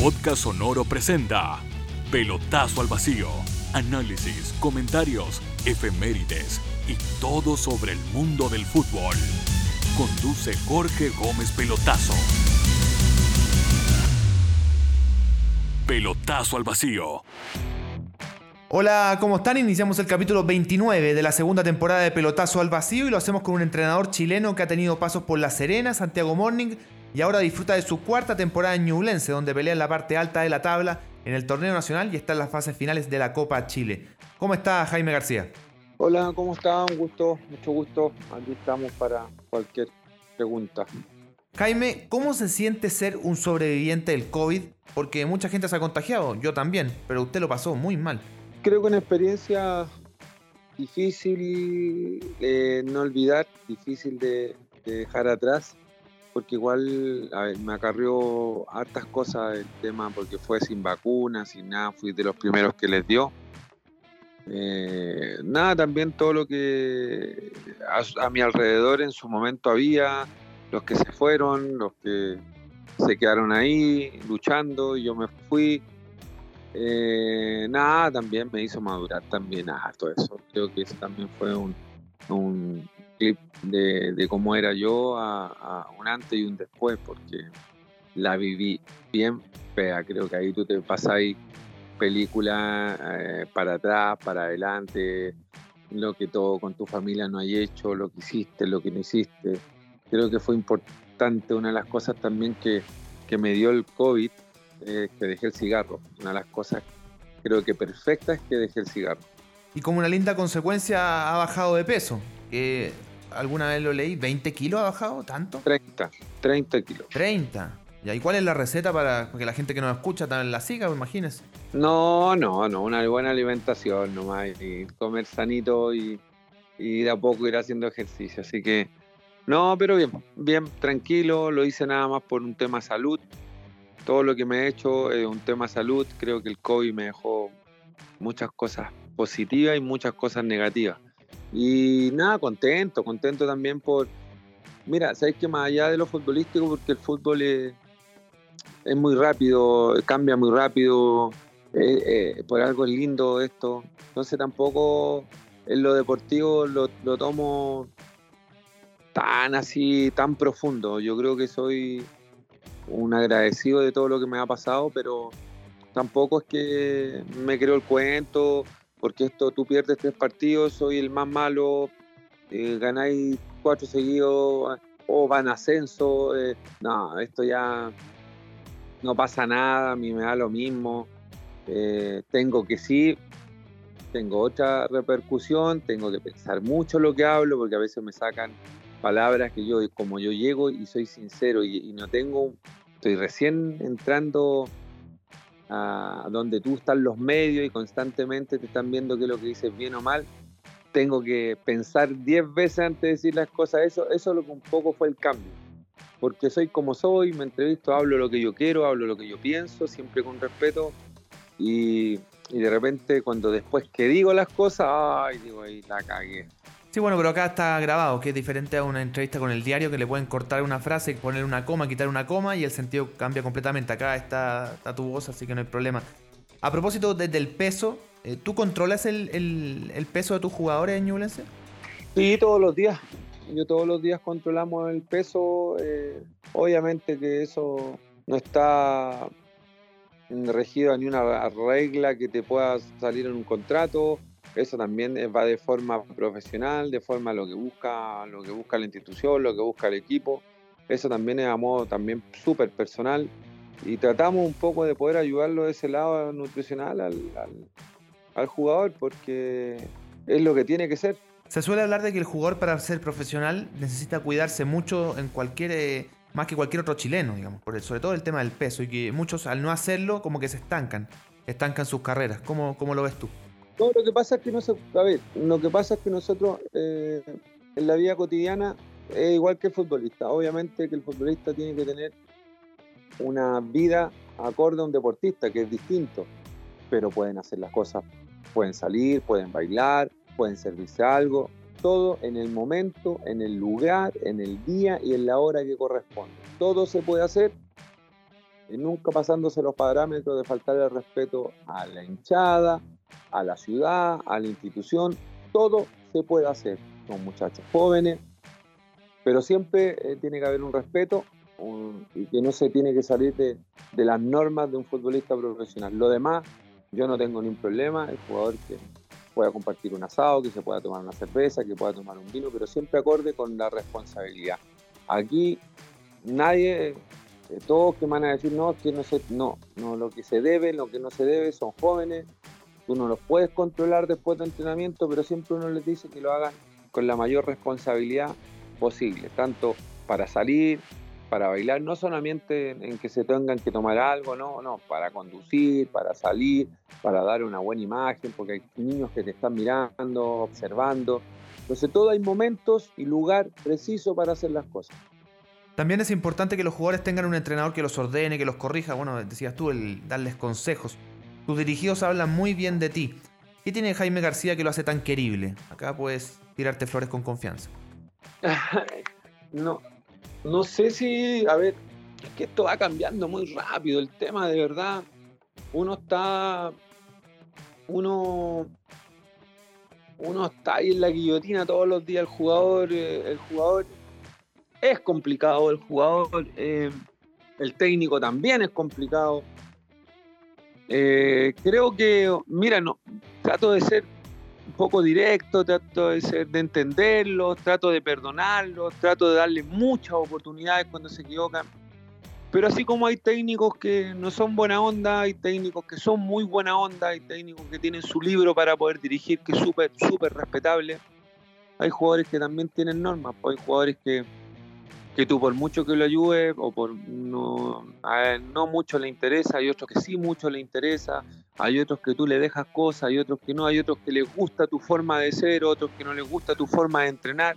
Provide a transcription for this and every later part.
Podcast Sonoro presenta Pelotazo al Vacío. Análisis, comentarios, efemérides y todo sobre el mundo del fútbol. Conduce Jorge Gómez Pelotazo. Pelotazo al Vacío. Hola, ¿cómo están? Iniciamos el capítulo 29 de la segunda temporada de Pelotazo al Vacío y lo hacemos con un entrenador chileno que ha tenido pasos por La Serena, Santiago Morning y ahora disfruta de su cuarta temporada en Ñublense, donde pelea en la parte alta de la tabla en el torneo nacional y está en las fases finales de la Copa Chile. ¿Cómo está Jaime García? Hola, ¿cómo está? Un gusto, mucho gusto. Aquí estamos para cualquier pregunta. Jaime, ¿cómo se siente ser un sobreviviente del COVID? Porque mucha gente se ha contagiado, yo también, pero usted lo pasó muy mal. Creo que una experiencia difícil de no olvidar, difícil de, de dejar atrás porque igual me acarrió hartas cosas el tema, porque fue sin vacunas, sin nada, fui de los primeros que les dio. Eh, nada, también todo lo que a, mi alrededor en su momento había, los que se fueron, los que se quedaron ahí luchando, y yo me fui. Eh, nada, también me hizo madurar también a todo eso. Creo que eso también fue un clip de, cómo era yo a, un antes y un después, porque la viví bien fea. Creo que ahí tú te pasáis película eh, para atrás, para adelante, lo que todo con tu familia no hay hecho, lo que hiciste, lo que no hiciste. Creo que fue importante, una de las cosas también que, que me dio el COVID, es que dejé el cigarro. Una de las cosas creo que perfectas es que dejé el cigarro. Y como una linda consecuencia ha bajado de peso. Alguna vez lo leí, ¿20 kilos ha bajado? ¿Tanto? 30, 30 kilos. 30. ¿Y cuál es la receta para que la gente que nos escucha también la siga, imagínese? No, no, no, una buena alimentación nomás, y comer sanito y, y de a poco ir haciendo ejercicio. Así que, no, pero bien, bien, tranquilo, lo hice nada más por un tema salud. Todo lo que me he hecho es un tema salud. Creo que el COVID me dejó muchas cosas positivas y muchas cosas negativas. Y nada, contento, contento también por... Mira, sabes que más allá de lo futbolístico, porque el fútbol es, es muy rápido, cambia muy rápido, eh, eh, por algo es lindo esto. Entonces tampoco en lo deportivo lo, lo tomo tan así, tan profundo. Yo creo que soy un agradecido de todo lo que me ha pasado, pero tampoco es que me creo el cuento porque esto tú pierdes tres partidos, soy el más malo, eh, ganáis cuatro seguidos o van a ascenso. Eh, no, esto ya no pasa nada, a mí me da lo mismo. Eh, tengo que sí, tengo otra repercusión, tengo que pensar mucho lo que hablo, porque a veces me sacan palabras que yo, como yo llego y soy sincero y, y no tengo, estoy recién entrando a donde tú estás los medios y constantemente te están viendo qué es lo que dices bien o mal, tengo que pensar 10 veces antes de decir las cosas. Eso, eso lo que un poco fue el cambio. Porque soy como soy, me entrevisto, hablo lo que yo quiero, hablo lo que yo pienso, siempre con respeto. Y, y de repente, cuando después que digo las cosas, ay, digo, la cagué. Sí, bueno, pero acá está grabado, que es diferente a una entrevista con el diario que le pueden cortar una frase, poner una coma, quitar una coma y el sentido cambia completamente. Acá está, tu voz, así que no hay problema. A propósito desde el peso, eh, ¿tú controlas el, peso de tus jugadores en Ñublense? Sí, todos los días. Yo todos los días controlamos el peso. Eh, obviamente que eso no está regido a ni una regla que te pueda salir en un contrato eso también va de forma profesional, de forma lo que busca, lo que busca la institución, lo que busca el equipo. Eso también es a modo también súper personal. Y tratamos un poco de poder ayudarlo de ese lado nutricional al, al, jugador porque es lo que tiene que ser. Se suele hablar de que el jugador para ser profesional necesita cuidarse mucho en cualquier, eh, más que cualquier otro chileno, digamos, sobre todo el tema del peso y que muchos al no hacerlo como que se estancan, estancan sus carreras. ¿Cómo, cómo lo ves tú? No, lo que pasa es que no se, a ver, lo que pasa es que nosotros eh, en la vida cotidiana es igual que el futbolista. Obviamente que el futbolista tiene que tener una vida acorde a un deportista, que es distinto, pero pueden hacer las cosas, pueden salir, pueden bailar, pueden servirse algo, todo en el momento, en el lugar, en el día y en la hora que corresponde. Todo se puede hacer nunca pasándose los parámetros de faltar el respeto a la hinchada, a la ciudad, a la institución. Todo se puede hacer. Son muchachos jóvenes, pero siempre eh, tiene que haber un respeto y que no se tiene que salir de, de, las normas de un futbolista profesional. Lo demás, yo no tengo ningún problema. El jugador que pueda compartir un asado, que se pueda tomar una cerveza, que pueda tomar un vino, pero siempre acorde con la responsabilidad. Aquí nadie eh, todos que van a decir, no, que no, se, no, no, lo que se debe, lo que no se debe, son jóvenes, tú no los puedes controlar después de entrenamiento, pero siempre uno les dice que lo hagan con la mayor responsabilidad posible, tanto para salir, para bailar, no solamente en que se tengan que tomar algo, no, no, para conducir, para salir, para dar una buena imagen, porque hay niños que te están mirando, observando. Entonces, todo hay momentos y lugar preciso para hacer las cosas. También es importante que los jugadores tengan un entrenador que los ordene, que los corrija. Bueno, decías tú, el darles consejos. Tus dirigidos hablan muy bien de ti. ¿Qué tiene Jaime García que lo hace tan querible? Acá puedes tirarte flores con confianza. no, no sé si, a ver, es que esto va cambiando muy rápido. El tema de verdad, uno está, uno, uno está ahí en la guillotina todos los días. El jugador, eh, el jugador es complicado el jugador, eh, el técnico también es complicado. Eh, creo que, mira, no, trato de ser un poco directo, trato de, ser, de entenderlos, trato de perdonarlos, trato de darle muchas oportunidades cuando se equivocan. Pero así como hay técnicos que no son buena onda, hay técnicos que son muy buena onda, hay técnicos que tienen su libro para poder dirigir, que es súper, súper respetable. Hay jugadores que también tienen normas, pues hay jugadores que, que tú por mucho que lo ayudes o por no, no mucho le interesa, hay otros que sí mucho le interesa, hay otros que tú le dejas cosas, hay otros que no, hay otros que les gusta tu forma de ser, otros que no les gusta tu forma de entrenar.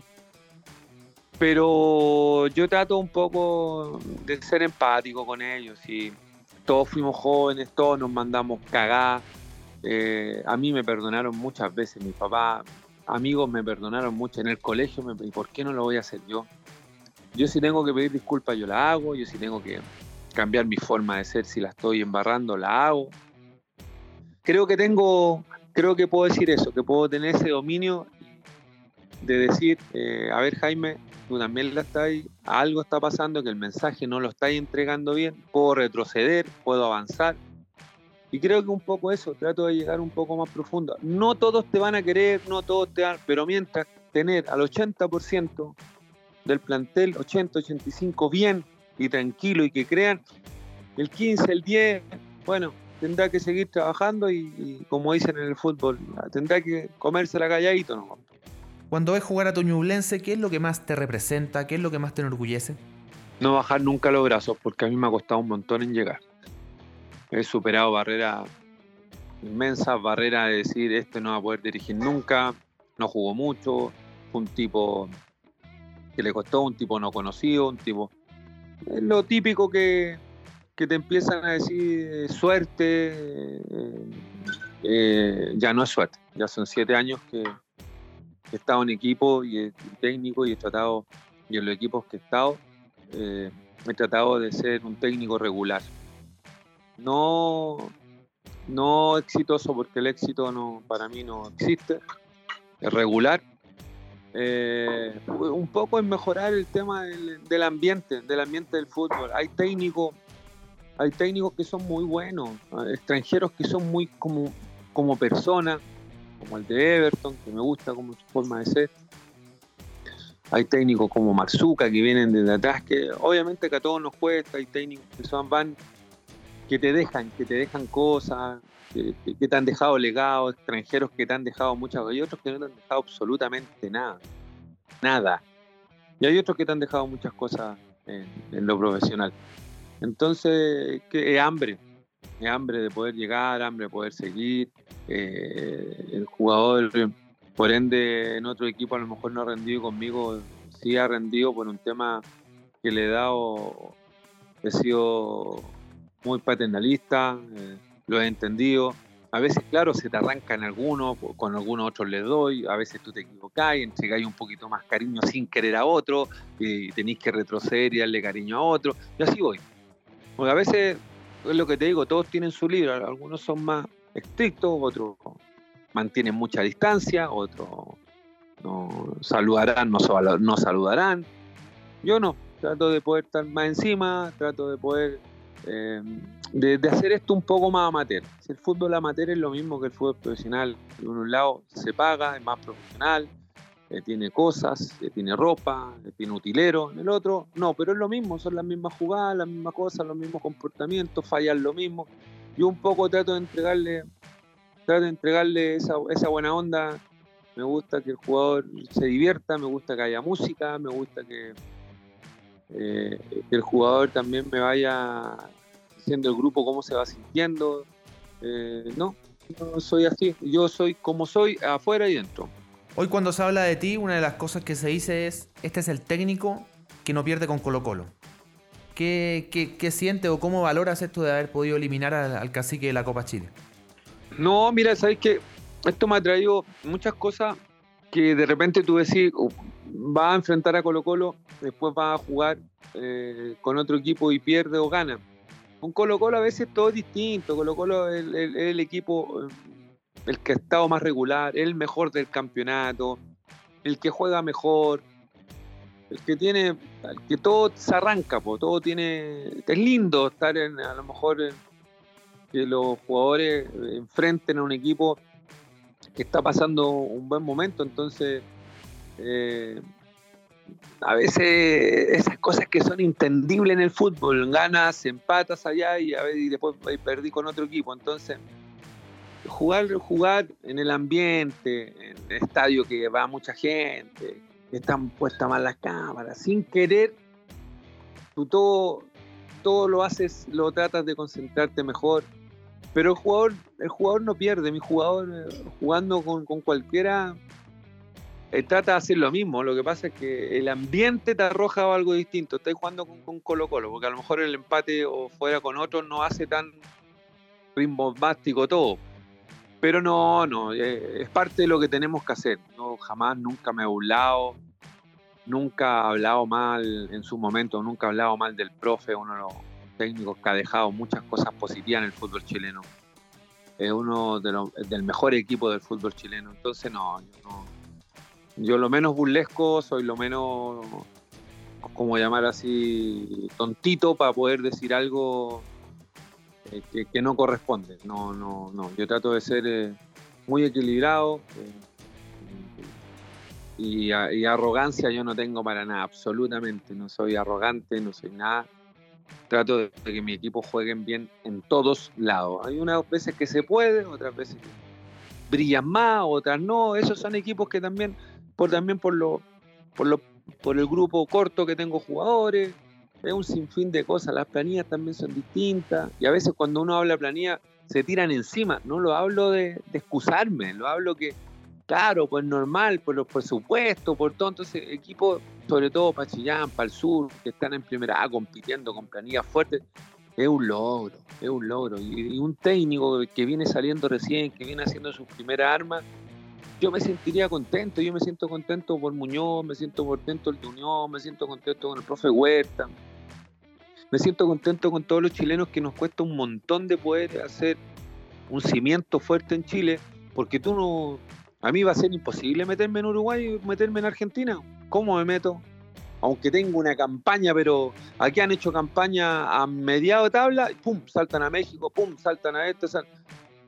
Pero yo trato un poco de ser empático con ellos y todos fuimos jóvenes, todos nos mandamos cagar. Eh, a mí me perdonaron muchas veces mi papá, amigos me perdonaron mucho en el colegio, ¿y por qué no lo voy a hacer yo? Yo si tengo que pedir disculpas, yo la hago. Yo si tengo que cambiar mi forma de ser, si la estoy embarrando, la hago. Creo que tengo, creo que puedo decir eso, que puedo tener ese dominio de decir, eh, a ver Jaime, tú también la estás, algo está pasando, que el mensaje no lo estáis entregando bien, puedo retroceder, puedo avanzar. Y creo que un poco eso, trato de llegar un poco más profundo. No todos te van a querer, no todos te van, pero mientras tener al 80% del plantel 80-85 bien y tranquilo y que crean, el 15, el 10, bueno, tendrá que seguir trabajando y, como dicen en el fútbol, tendrá que comerse la calladito. ¿no? Cuando ves jugar a tu Ñublense, ¿qué es lo que más te representa? ¿Qué es lo que más te enorgullece? No bajar nunca los brazos, porque a mí me ha costado un montón en llegar. He superado barreras inmensas, barreras de decir, este no va a poder dirigir nunca, no jugó mucho, fue un tipo que le costó un tipo no conocido, un tipo... Es lo típico que, te empiezan a decir eh, suerte, eh, eh, ya no es suerte, ya son siete años que, he estado en equipo y, técnico y he tratado, y en los equipos que he estado, he tratado de ser un técnico regular. No, no exitoso porque el éxito no, para mí no existe, es regular, eh, un poco en mejorar el tema del, ambiente, del ambiente del fútbol. Hay técnicos, hay técnicos que son muy buenos, extranjeros que son muy como, como personas, como el de Everton, que me gusta como su forma de ser. Hay técnicos como Marzuca que vienen desde atrás, que obviamente que a todos nos cuesta, hay técnicos que son van que te dejan, que te dejan cosas, que, te han dejado legado, extranjeros que te han dejado muchas y otros que no te han dejado absolutamente nada. Nada. Y hay otros que te han dejado muchas cosas en, lo profesional. Entonces, que es hambre, es hambre de poder llegar, hambre de poder seguir. Eh, el jugador, por ende, en otro equipo a lo mejor no ha rendido conmigo, sí ha rendido por un tema que le he dado, he sido muy paternalista. Eh, lo he entendido. A veces, claro, se te arranca en alguno, con algunos otros le doy, a veces tú te equivocás entregáis un poquito más cariño sin querer a otro, y tenéis que retroceder y darle cariño a otro, y así voy. Porque a veces, es lo que te digo, todos tienen su libro, algunos son más estrictos, otros mantienen mucha distancia, otros no saludarán, no, no saludarán. Yo no, trato de poder estar más encima, trato de poder eh, de, hacer esto un poco más amateur. Si el fútbol amateur es lo mismo que el fútbol profesional, de un lado se paga, es más profesional, eh, tiene cosas, eh, tiene ropa, tiene utilero, en el otro no, pero es lo mismo, son las mismas jugadas, las mismas cosas, los mismos comportamientos, fallan lo mismo. Yo un poco trato de entregarle, trato de entregarle esa, esa buena onda. Me gusta que el jugador se divierta, me gusta que haya música, me gusta que, que el jugador también me vaya diciendo el grupo cómo se va sintiendo. Eh, no, no soy así. Yo soy como soy afuera y dentro. Hoy cuando se habla de ti, una de las cosas que se dice es, este es el técnico que no pierde con Colo Colo. ¿Qué, qué, siente o cómo valoras esto de haber podido eliminar al, cacique de la Copa Chile? No, mira, sabes que esto me ha traído muchas cosas que de repente tú decís, oh, va a enfrentar a Colo Colo, después va a jugar eh, con otro equipo y pierde o gana. Con Colo Colo a veces todo es distinto. Colo Colo es el, equipo, eh, el que ha estado más regular, el mejor del campeonato, el que juega mejor, el que tiene, el que todo se arranca, todo tiene, es lindo estar en, a lo mejor que los jugadores enfrenten a un equipo que está pasando un buen momento, entonces eh, a veces esas cosas que son entendibles en el fútbol, ganas, empatas allá y, a veces, después perdí con otro equipo. Entonces, jugar, jugar en el ambiente, en el estadio que va mucha gente, están puestas mal las cámaras, sin querer, tú todo, todo lo haces, lo tratas de concentrarte mejor. Pero el jugador, el jugador no pierde, mi jugador eh, jugando con, con cualquiera trata de hacer lo mismo. Lo que pasa es que el ambiente te arroja algo distinto. Estás jugando con, Colo Colo, porque a lo mejor el empate o fuera con otro no hace tan rimbombástico todo. Pero no, no, eh, es parte de lo que tenemos que hacer. Yo jamás, nunca me he burlado, nunca he hablado mal en su momento, nunca he hablado mal del profe, uno de los técnicos que ha dejado muchas cosas positivas en el fútbol chileno. Es uno del mejor equipo del fútbol chileno. Entonces, no, no, yo lo menos burlesco, soy lo menos, como llamar así, tontito para poder decir algo eh, que, no corresponde. No, no, no. Yo trato de ser eh, muy equilibrado. Eh, y, arrogancia yo no tengo para nada, absolutamente. No soy arrogante, no soy nada. Trato de que mi equipo jueguen bien en todos lados. Hay unas veces que se puede, otras veces que brillan más, otras no. Esos son equipos que también por también por lo, por lo, por el grupo corto que tengo jugadores, es un sinfín de cosas, las planillas también son distintas, y a veces cuando uno habla planilla se tiran encima, no lo hablo de, excusarme, lo hablo que, claro, pues normal, por los presupuestos, por todo, entonces equipos, sobre todo para Chillán, para el sur, que están en primera A compitiendo con planillas fuertes, es un logro, es un logro. Y, y, un técnico que viene saliendo recién, que viene haciendo sus primeras armas, yo me sentiría contento, yo me siento contento por Muñoz, me siento contento el de Unión, me siento contento con el profe Huerta, me siento contento con todos los chilenos que nos cuesta un montón de poder hacer un cimiento fuerte en Chile, porque tú no, a mí va a ser imposible meterme en Uruguay y meterme en Argentina. ¿Cómo me meto? Aunque tengo una campaña, pero aquí han hecho campaña a mediado de tabla, pum, saltan a México, pum, saltan a esto,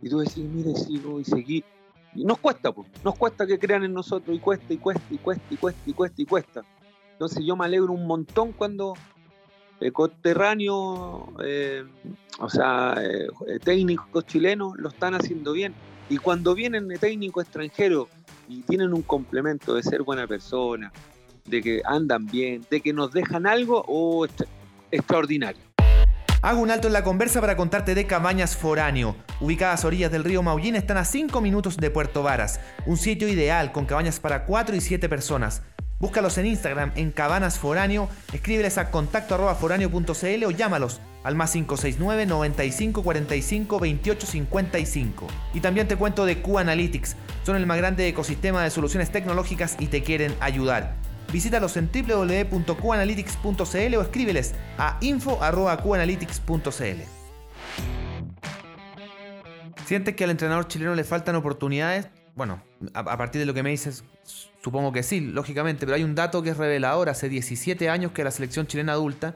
y tú decís, mire, sigo y seguí nos cuesta, pues, nos cuesta que crean en nosotros y cuesta y cuesta y cuesta y cuesta y cuesta y cuesta. Entonces yo me alegro un montón cuando el coterráneo, eh, o sea, eh, técnicos chilenos lo están haciendo bien. Y cuando vienen técnicos extranjeros y tienen un complemento de ser buena persona, de que andan bien, de que nos dejan algo, oh, extraordinario. Hago un alto en la conversa para contarte de Cabañas Foráneo. Ubicadas a orillas del río Maullín, están a 5 minutos de Puerto Varas. Un sitio ideal con cabañas para 4 y 7 personas. Búscalos en Instagram en Cabanas Foráneo, escríbeles a contacto o llámalos al más 569 95 45 28 55. Y también te cuento de Q Analytics, son el más grande ecosistema de soluciones tecnológicas y te quieren ayudar. Visítalos en www.qanalytics.cl o escríbeles a info.qanalytics.cl. ¿Sientes que al entrenador chileno le faltan oportunidades? Bueno, a, partir de lo que me dices, supongo que sí, lógicamente, pero hay un dato que es revelador. Hace 17 años que la selección chilena adulta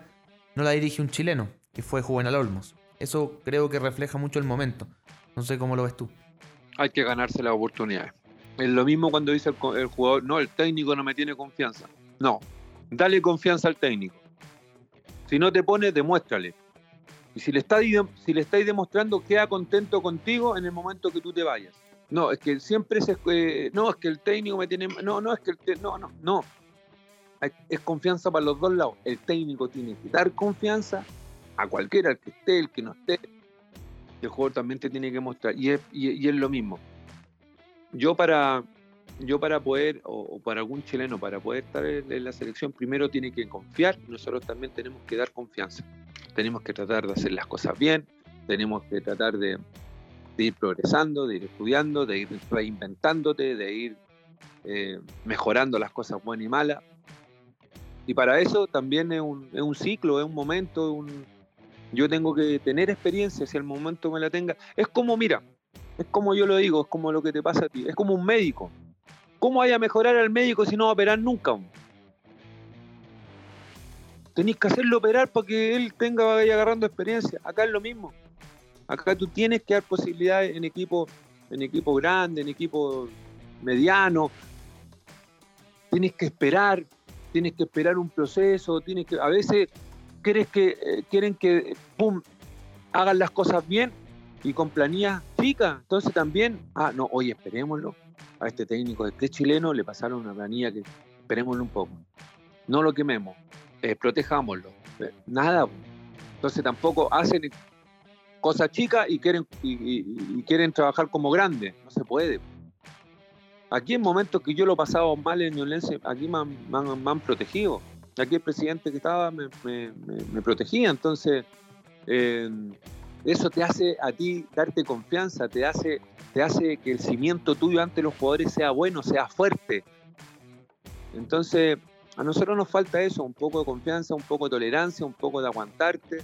no la dirige un chileno, que fue Juvenal Olmos. Eso creo que refleja mucho el momento. No sé cómo lo ves tú. Hay que ganarse las oportunidades. Es lo mismo cuando dice el, jugador, no, el técnico no me tiene confianza. No, dale confianza al técnico. Si no te pone, demuéstrale. Y si le, estáis, si le estáis demostrando, queda contento contigo en el momento que tú te vayas. No, es que siempre es, eh, no, es que el técnico me tiene, no, no, es que el no, no, no. Es confianza para los dos lados. El técnico tiene que dar confianza a cualquiera, el que esté, el que no esté. El jugador también te tiene que mostrar. Y es, y es lo mismo yo para, yo para poder, o, para algún chileno, para poder estar en, la selección, primero tiene que confiar nosotros también tenemos que dar confianza. Tenemos que tratar de hacer las cosas bien, tenemos que tratar de, ir progresando, de ir estudiando, de ir reinventándote, de ir eh, mejorando las cosas buenas y malas. Y para eso también es un, es un ciclo, es un momento, un, yo tengo que tener experiencia, si el momento me la tenga. Es como, mira, es como yo lo digo, es como lo que te pasa a ti. Es como un médico. ¿Cómo vaya a mejorar al médico si no va a operar nunca? Tenéis que hacerlo operar para que él tenga, vaya agarrando experiencia. Acá es lo mismo. Acá tú tienes que dar posibilidades en equipo, en equipo grande, en equipo mediano. Tienes que esperar, tienes que esperar un proceso, tienes que, a veces crees que eh, quieren que pum, hagan las cosas bien y con planillas chicas. Entonces también, ah, no, oye, esperémoslo. A este técnico, este chileno, le pasaron una planilla que esperémoslo un poco. No lo quememos, eh, protejámoslo. Eh, nada. Entonces tampoco hacen cosas chicas y quieren, quieren trabajar como grandes. No se puede. Aquí en momentos que yo lo he pasado mal en violencia, aquí me han, protegido. Aquí el presidente que estaba me, protegía. Entonces, eh, eso te hace a ti darte confianza, te hace, te hace que el cimiento tuyo ante los jugadores sea bueno, sea fuerte. Entonces, a nosotros nos falta eso, un poco de confianza, un poco de tolerancia, un poco de aguantarte,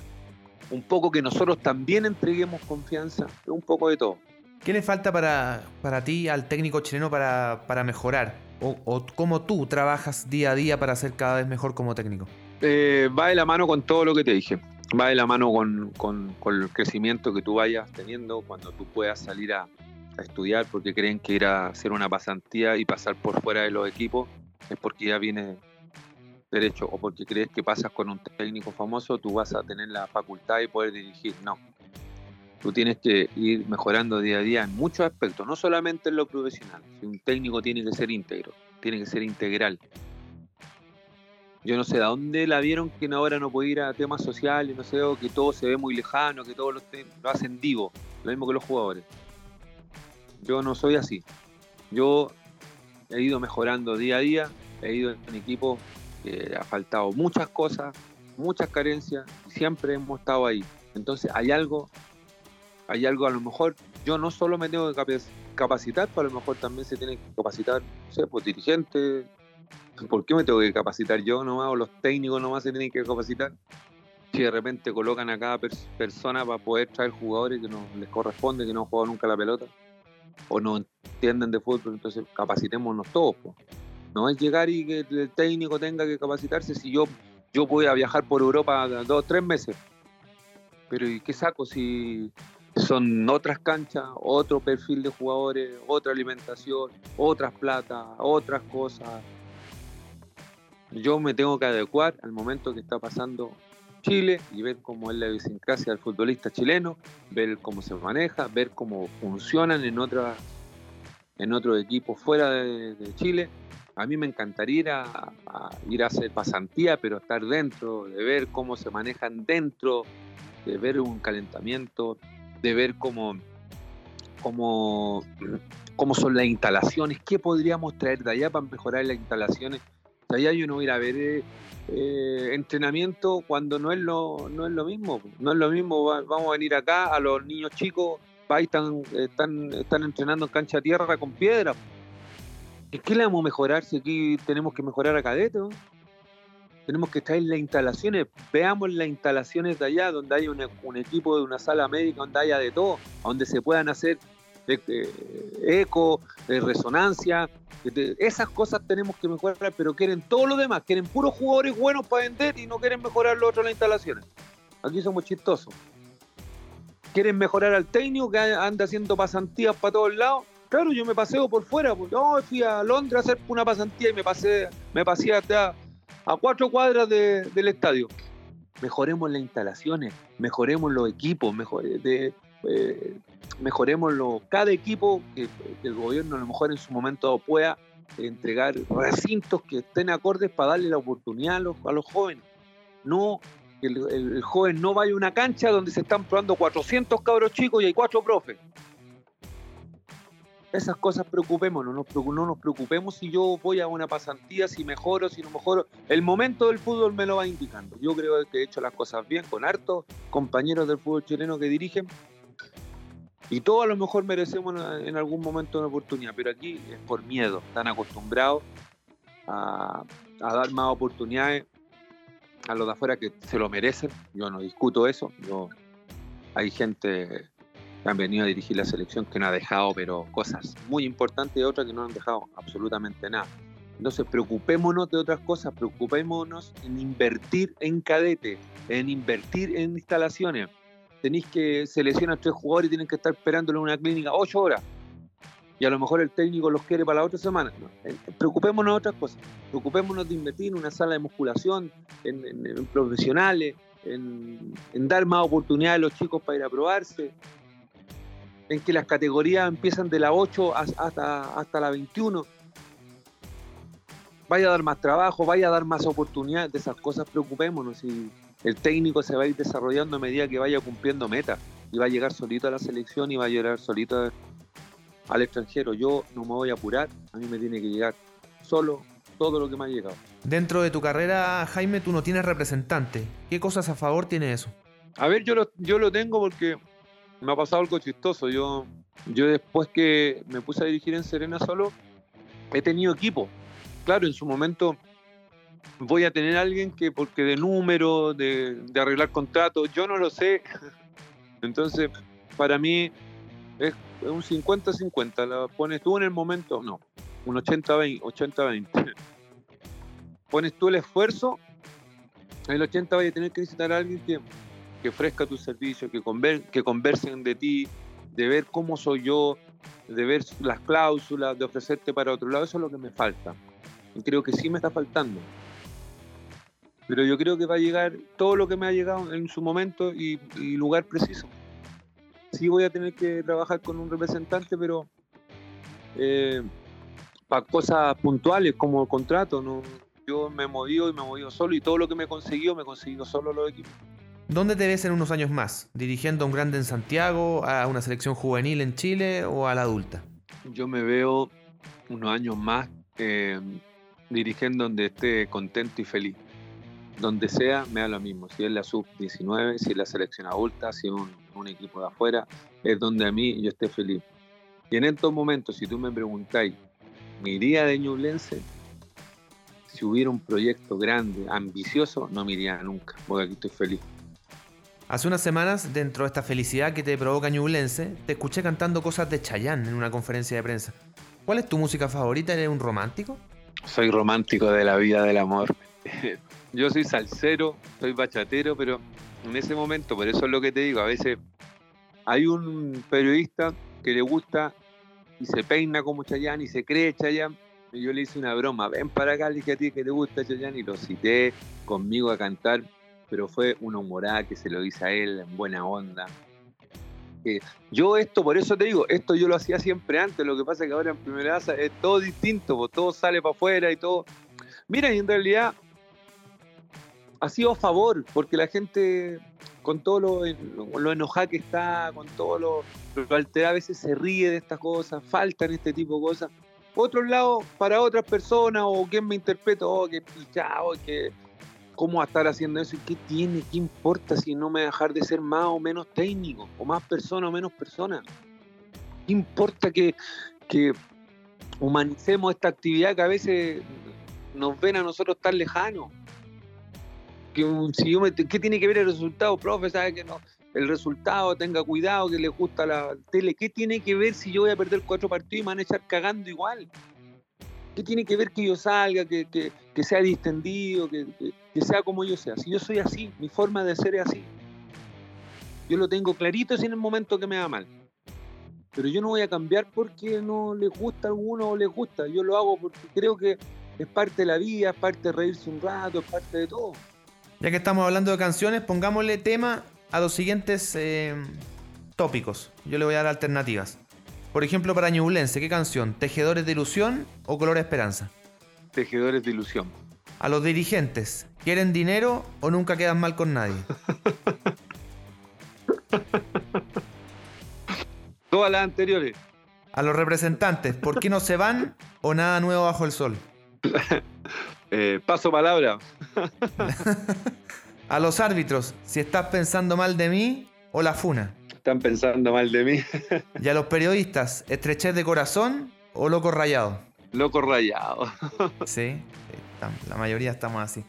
un poco que nosotros también entreguemos confianza, un poco de todo. ¿Qué le falta para, para ti al técnico chileno para, para mejorar? O, o, cómo tú trabajas día a día para ser cada vez mejor como técnico? Eh, va de la mano con todo lo que te dije va de la mano con, el crecimiento que tú vayas teniendo cuando tú puedas salir a, estudiar porque creen que ir a hacer una pasantía y pasar por fuera de los equipos es porque ya viene derecho o porque crees que pasas con un técnico famoso, tú vas a tener la facultad y poder dirigir. No. Tú tienes que ir mejorando día a día en muchos aspectos, no solamente en lo profesional. Un técnico tiene que ser íntegro, tiene que ser integral. Yo no sé de dónde la vieron que ahora no puede ir a temas sociales, no sé, o que todo se ve muy lejano, que todo lo, lo hacen vivo, lo mismo que los jugadores. Yo no soy así. Yo he ido mejorando día a día, he ido en equipo que ha faltado muchas cosas, muchas carencias, siempre hemos estado ahí. Entonces hay algo, hay algo a lo mejor, yo no solo me tengo que capacitar, pero a lo mejor también se tiene que capacitar, no sé, pues dirigentes, ¿por qué me tengo que capacitar yo nomás o los técnicos nomás se tienen que capacitar? Si de repente colocan a cada persona para poder traer jugadores que no les corresponde, que no han jugado nunca la pelota o no entienden de fútbol, entonces capacitémonos todos. No es llegar y que el técnico tenga que capacitarse si yo, yo voy a viajar por Europa dos o tres meses. Pero ¿y qué saco si son otras canchas, otro perfil de jugadores, otra alimentación, otras plata, otras cosas? Yo me tengo que adecuar al momento que está pasando Chile y ver cómo es la idiosincrasia del futbolista chileno, ver cómo se maneja, ver cómo funcionan en otras en otros equipos fuera de, Chile. A mí me encantaría ir a, ir a hacer pasantía, pero estar dentro, de ver cómo se manejan dentro, de ver un calentamiento, de ver cómo, cómo, cómo son las instalaciones, qué podríamos traer de allá para mejorar las instalaciones allá yo no voy a ir a ver eh, eh, entrenamiento cuando no es lo no es lo mismo. No es lo mismo, vamos a venir acá a los niños chicos, están, están, están entrenando en cancha tierra con piedra. ¿Qué le vamos a mejorar si aquí tenemos que mejorar a cadete? Tenemos que traer las instalaciones, veamos las instalaciones de allá, donde hay un, equipo de una sala médica, donde haya de todo, donde se puedan hacer eco, de resonancia, esas cosas tenemos que mejorar, pero quieren todo lo demás, quieren puros jugadores buenos para vender y no quieren mejorar lo otro las instalaciones. Aquí somos chistosos. Quieren mejorar al técnico que anda haciendo pasantías para todos lados. Claro, yo me paseo por fuera, pues, yo fui a Londres a hacer una pasantía y me pasé, me pasé hasta a cuatro cuadras del estadio. Mejoremos las instalaciones, mejoremos los equipos, mejor, de, eh, mejoremos cada equipo que, el gobierno a lo mejor en su momento pueda entregar recintos que estén acordes para darle la oportunidad a los, a los jóvenes. No que el, joven no vaya a una cancha donde se están probando 400 cabros chicos y hay cuatro profes. Esas cosas preocupémonos, no nos preocupemos si yo voy a una pasantía, si mejoro, si no mejoro. El momento del fútbol me lo va indicando. Yo creo que he hecho las cosas bien con hartos compañeros del fútbol chileno que dirigen y todos a lo mejor merecemos en algún momento una oportunidad, pero aquí es por miedo, están acostumbrados a, dar más oportunidades a los de afuera que se lo merecen. Yo no discuto eso. Yo, hay gente que han venido a dirigir la selección que no ha dejado, pero cosas muy importantes y otras que no han dejado absolutamente nada. Entonces, preocupémonos de otras cosas, preocupémonos en invertir en cadete, en invertir en instalaciones tenéis que seleccionar tres jugadores y tienen que estar esperándolo en una clínica ocho horas. Y a lo mejor el técnico los quiere para la otra semana. Eh, preocupémonos de otras cosas. Preocupémonos de invertir en una sala de musculación, en, profesionales, en, dar más oportunidades a los chicos para ir a probarse, en que las categorías empiezan de la 8 hasta, hasta la 21. Vaya a dar más trabajo, vaya a dar más oportunidades, de esas cosas preocupémonos. Y el técnico se va a ir desarrollando a medida que vaya cumpliendo metas y va a llegar solito a la selección y va a llegar solito al extranjero. Yo no me voy a apurar, a mí me tiene que llegar solo todo lo que me ha llegado. Dentro de tu carrera, Jaime, tú no tienes representante. ¿Qué cosas a favor tiene eso? A ver, yo lo, yo lo tengo porque me ha pasado algo chistoso. Yo, yo después que me puse a dirigir en Serena solo, he tenido equipo. Claro, en su momento voy a tener a alguien que porque de número, de, arreglar contratos, yo no lo sé. Entonces, para mí es un 50-50. ¿La pones tú en el momento? No, un 80-20. pones tú el esfuerzo, el 80 vaya a tener que visitar a alguien que, que ofrezca tu servicio, que, que conversen de ti, de ver cómo soy yo, de ver las cláusulas, de ofrecerte para otro lado. Eso es lo que me falta. Y creo que sí me está faltando. Pero yo creo que va a llegar todo lo que me ha llegado en su momento y, lugar preciso. Sí voy a tener que trabajar con un representante, pero eh, para cosas puntuales como el contrato. ¿no? Yo me he movido y me he movido solo y todo lo que me he conseguido, me he conseguido solo los equipos. ¿Dónde te ves en unos años más? ¿Dirigiendo a un grande en Santiago, a una selección juvenil en Chile o a la adulta? Yo me veo unos años más eh, dirigiendo donde esté contento y feliz donde sea, me da lo mismo. Si es la sub-19, si es la selección adulta, si es un, equipo de afuera, es donde a mí yo esté feliz. Y en estos momentos, si tú me preguntáis, ¿me iría de Ñublense? Si hubiera un proyecto grande, ambicioso, no me iría nunca, porque aquí estoy feliz. Hace unas semanas, dentro de esta felicidad que te provoca Ñublense, te escuché cantando cosas de Chayanne en una conferencia de prensa. ¿Cuál es tu música favorita? ¿Eres un romántico? Soy romántico de la vida del amor. yo soy salsero, soy bachatero, pero en ese momento, por eso es lo que te digo, a veces hay un periodista que le gusta y se peina como Chayanne y se cree Chayanne. Y yo le hice una broma, ven para acá, le dije a ti que te gusta Chayanne y lo cité conmigo a cantar, pero fue una humorada que se lo hice a él en buena onda. yo esto, por eso te digo, esto yo lo hacía siempre antes, lo que pasa es que ahora en primera es todo distinto, pues, todo sale para afuera y todo. Mira, y en realidad ha sido a favor, porque la gente, con todo lo, lo enojada que está, con todo lo, lo alterada, a veces se ríe de estas cosas, faltan este tipo de cosas. Por otro lado, para otras personas, o quien me interpreta, oh, que pichado, que cómo va a estar haciendo eso, qué tiene, qué importa si no me dejar de ser más o menos técnico, o más persona o menos persona. ¿Qué importa que, que humanicemos esta actividad que a veces nos ven a nosotros tan lejanos. Que, si yo ¿Qué tiene que ver el resultado, profe? ¿Sabe que no? El resultado, tenga cuidado, que le gusta la tele. ¿Qué tiene que ver si yo voy a perder cuatro partidos y me van a echar cagando igual? ¿Qué tiene que ver que yo salga, que, que, sea distendido, que, que, sea como yo sea? Si yo soy así, mi forma de ser es así. Yo lo tengo clarito si en el momento que me da mal. Pero yo no voy a cambiar porque no les gusta a alguno o les gusta. Yo lo hago porque creo que es parte de la vida, es parte de reírse un rato, es parte de todo. Ya que estamos hablando de canciones, pongámosle tema a los siguientes eh, tópicos. Yo le voy a dar alternativas. Por ejemplo, para Ñublense, ¿qué canción? ¿Tejedores de ilusión o Color Esperanza? Tejedores de ilusión. A los dirigentes, ¿quieren dinero o nunca quedan mal con nadie? Todas las anteriores. A los representantes, ¿por qué no se van o nada nuevo bajo el sol? Eh, paso palabra. a los árbitros, si estás pensando mal de mí o la funa están pensando mal de mí. ¿Y a los periodistas, estrechez de corazón o loco rayado? Loco rayado. sí, la mayoría estamos así.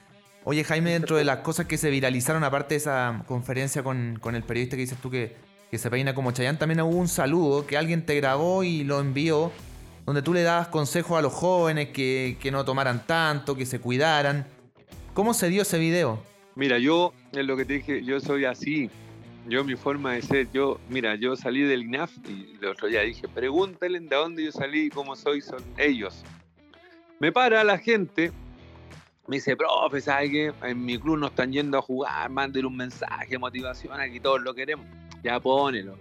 Oye, Jaime, dentro de las cosas que se viralizaron, aparte de esa conferencia con, el periodista que dices tú que, se peina como Chayán, también hubo un saludo que alguien te grabó y lo envió, donde tú le dabas consejos a los jóvenes que, que no tomaran tanto, que se cuidaran. ¿Cómo se dio ese video? Mira, yo, es lo que te dije, yo soy así. Yo, mi forma de ser, yo, mira, yo salí del INAF y el otro día dije, pregúntenle de dónde yo salí y cómo soy, son ellos. Me para la gente, me dice, profe, ¿sabes qué? En mi club nos están yendo a jugar, mándenle un mensaje, motivación, aquí todos lo queremos. Ya ponelo.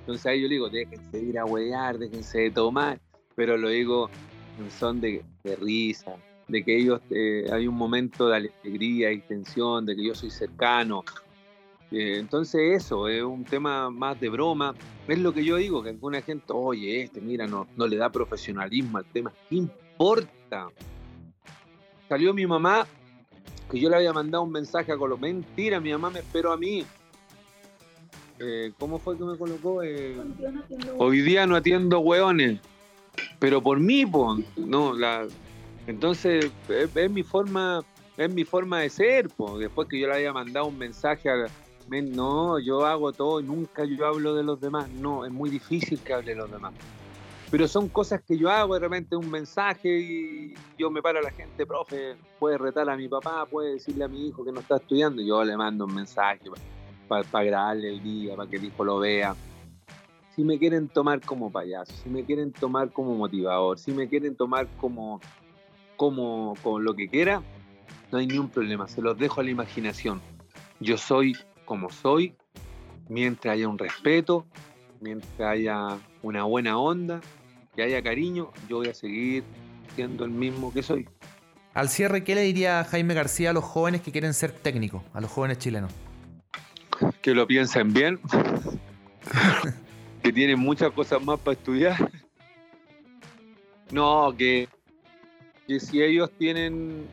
Entonces ahí yo le digo, déjense ir a huear, déjense de tomar, pero lo digo en son de, risa, de que ellos, eh, hay un momento de alegría y tensión, de que yo soy cercano, eh, entonces eso, es un tema más de broma. Es lo que yo digo, que alguna gente, oye, este, mira, no, no le da profesionalismo al tema. ¿Qué importa? Salió mi mamá, que yo le había mandado un mensaje a Colombia. Mentira, mi mamá me esperó a mí. Eh, ¿Cómo fue que me colocó? Eh, hoy día no atiendo hueones. Pero por mí, pues, no, la, entonces es, mi forma, es mi forma de ser, pues. Después que yo le había mandado un mensaje a, no, yo hago todo, nunca yo hablo de los demás. No, es muy difícil que hable de los demás. Pero son cosas que yo hago, de repente un mensaje y yo me paro a la gente, profe, puede retar a mi papá, puede decirle a mi hijo que no está estudiando, yo le mando un mensaje para, grabarle el día, para que el hijo lo vea. Si me quieren tomar como payaso, si me quieren tomar como motivador, si me quieren tomar como, como, como lo que quiera, no hay ningún problema, se los dejo a la imaginación. Yo soy como soy, mientras haya un respeto, mientras haya una buena onda, que haya cariño, yo voy a seguir siendo el mismo que soy. Al cierre, ¿qué le diría Jaime García a los jóvenes que quieren ser técnicos, a los jóvenes chilenos? Que lo piensen bien, que tienen muchas cosas más para estudiar. No, que, que si ellos tienen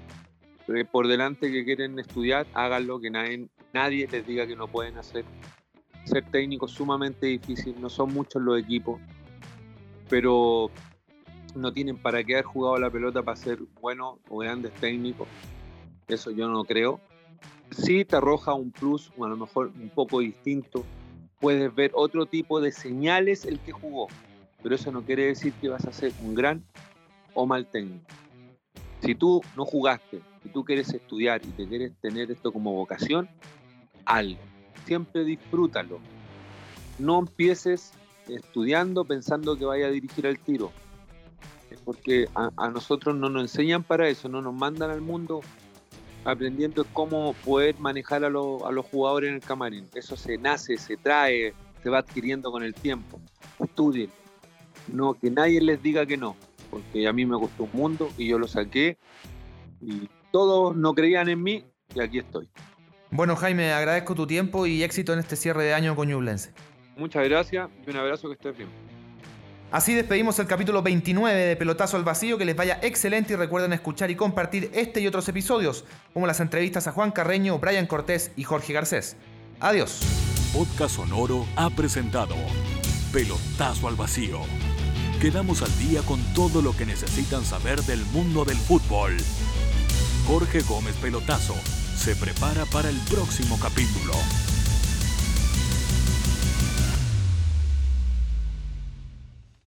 eh, por delante que quieren estudiar, háganlo, que nadie, nadie les diga que no pueden hacer. Ser técnico es sumamente difícil, no son muchos los equipos, pero no tienen para qué haber jugado la pelota para ser buenos o grandes técnicos. Eso yo no creo. Sí te arroja un plus, a lo mejor un poco distinto. Puedes ver otro tipo de señales el que jugó, pero eso no quiere decir que vas a ser un gran o mal técnico. Si tú no jugaste, si tú quieres estudiar y te quieres tener esto como vocación, algo. Siempre disfrútalo. No empieces estudiando pensando que vaya a dirigir el tiro. Porque a, nosotros no nos enseñan para eso, no nos mandan al mundo aprendiendo cómo poder manejar a, los jugadores en el camarín. Eso se nace, se trae, se va adquiriendo con el tiempo. Estudien. No, que nadie les diga que no. Porque a mí me gustó un mundo y yo lo saqué. Y todos no creían en mí y aquí estoy. Bueno, Jaime, agradezco tu tiempo y éxito en este cierre de año con Ñublense. Muchas gracias y un abrazo que estés bien. Así despedimos el capítulo 29 de Pelotazo al Vacío. Que les vaya excelente y recuerden escuchar y compartir este y otros episodios, como las entrevistas a Juan Carreño, Brian Cortés y Jorge Garcés. Adiós. Podcast Sonoro ha presentado Pelotazo al Vacío quedamos al día con todo lo que necesitan saber del mundo del fútbol. Jorge Gómez Pelotazo se prepara para el próximo capítulo.